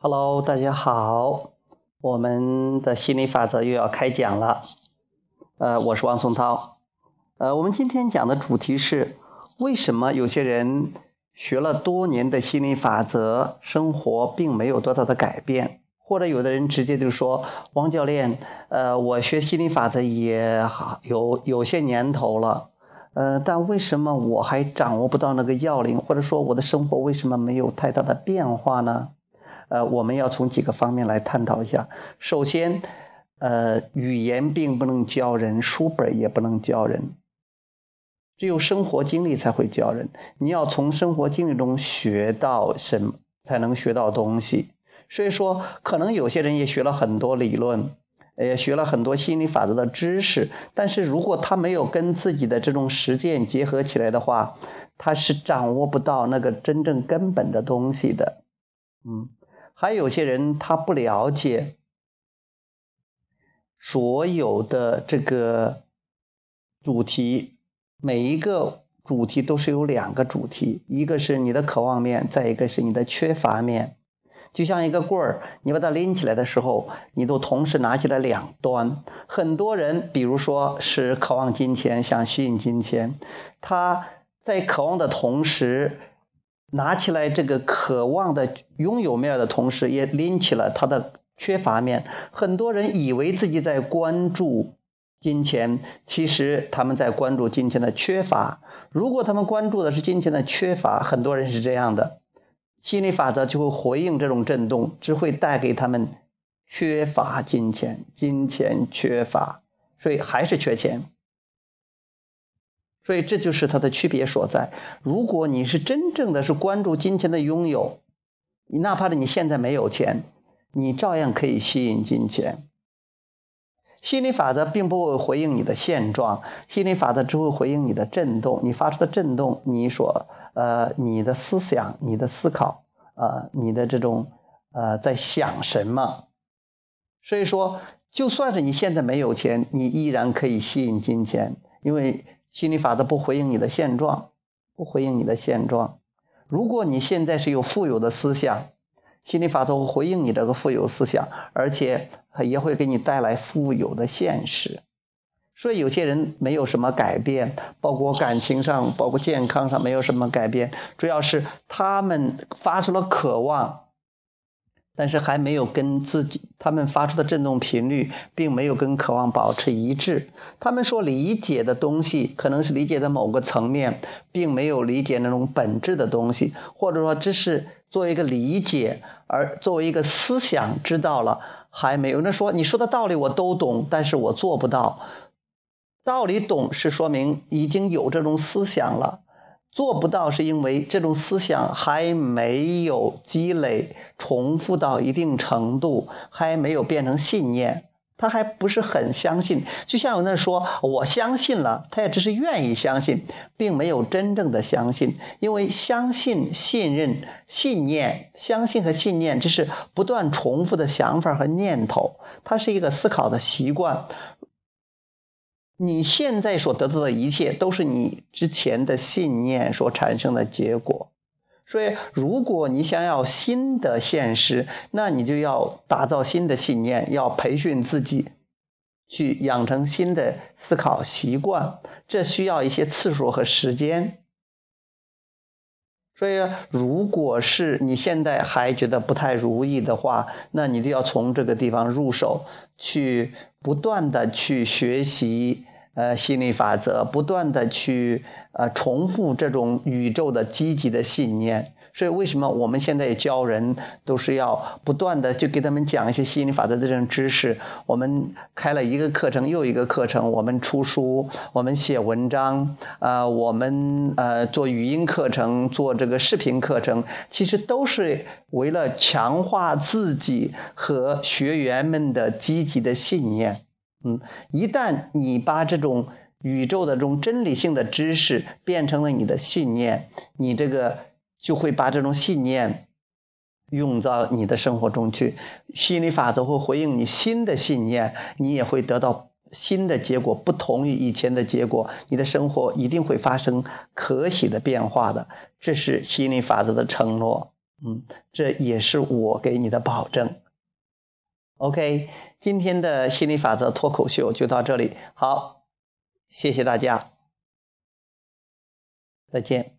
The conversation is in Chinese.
Hello，大家好，我们的心理法则又要开讲了。呃，我是王松涛。呃，我们今天讲的主题是为什么有些人学了多年的心理法则，生活并没有多大的改变，或者有的人直接就说：“王教练，呃，我学心理法则也有有些年头了，呃，但为什么我还掌握不到那个要领，或者说我的生活为什么没有太大的变化呢？”呃，我们要从几个方面来探讨一下。首先，呃，语言并不能教人，书本也不能教人，只有生活经历才会教人。你要从生活经历中学到什么，才能学到东西。所以说，可能有些人也学了很多理论，也学了很多心理法则的知识，但是如果他没有跟自己的这种实践结合起来的话，他是掌握不到那个真正根本的东西的。嗯。还有些人他不了解所有的这个主题，每一个主题都是有两个主题，一个是你的渴望面，再一个是你的缺乏面。就像一个棍儿，你把它拎起来的时候，你都同时拿起了两端。很多人，比如说是渴望金钱，想吸引金钱，他在渴望的同时。拿起来这个渴望的拥有面的同时，也拎起了他的缺乏面。很多人以为自己在关注金钱，其实他们在关注金钱的缺乏。如果他们关注的是金钱的缺乏，很多人是这样的，心理法则就会回应这种震动，只会带给他们缺乏金钱，金钱缺乏，所以还是缺钱。所以这就是它的区别所在。如果你是真正的是关注金钱的拥有，你哪怕你现在没有钱，你照样可以吸引金钱。心理法则并不会回应你的现状，心理法则只会回应你的震动，你发出的震动，你所呃你的思想、你的思考呃你的这种呃在想什么。所以说，就算是你现在没有钱，你依然可以吸引金钱，因为。心理法则不回应你的现状，不回应你的现状。如果你现在是有富有的思想，心理法则会回应你这个富有思想，而且也会给你带来富有的现实。所以有些人没有什么改变，包括感情上，包括健康上没有什么改变，主要是他们发出了渴望。但是还没有跟自己，他们发出的振动频率并没有跟渴望保持一致。他们所理解的东西，可能是理解的某个层面，并没有理解那种本质的东西，或者说这是作为一个理解，而作为一个思想知道了，还没有。那说你说的道理我都懂，但是我做不到。道理懂是说明已经有这种思想了。做不到是因为这种思想还没有积累、重复到一定程度，还没有变成信念，他还不是很相信。就像有人说我相信了，他也只是愿意相信，并没有真正的相信。因为相信、信任、信念、相信和信念，这是不断重复的想法和念头，它是一个思考的习惯。你现在所得到的一切，都是你之前的信念所产生的结果。所以，如果你想要新的现实，那你就要打造新的信念，要培训自己，去养成新的思考习惯。这需要一些次数和时间。所以，如果是你现在还觉得不太如意的话，那你就要从这个地方入手，去不断的去学习。呃，心理法则不断的去呃重复这种宇宙的积极的信念，所以为什么我们现在教人都是要不断的去给他们讲一些心理法则的这种知识？我们开了一个课程又一个课程，我们出书，我们写文章，呃，我们呃做语音课程，做这个视频课程，其实都是为了强化自己和学员们的积极的信念。嗯，一旦你把这种宇宙的这种真理性的知识变成了你的信念，你这个就会把这种信念用到你的生活中去。心理法则会回应你新的信念，你也会得到新的结果，不同于以前的结果。你的生活一定会发生可喜的变化的，这是心理法则的承诺。嗯，这也是我给你的保证。OK，今天的心理法则脱口秀就到这里，好，谢谢大家，再见。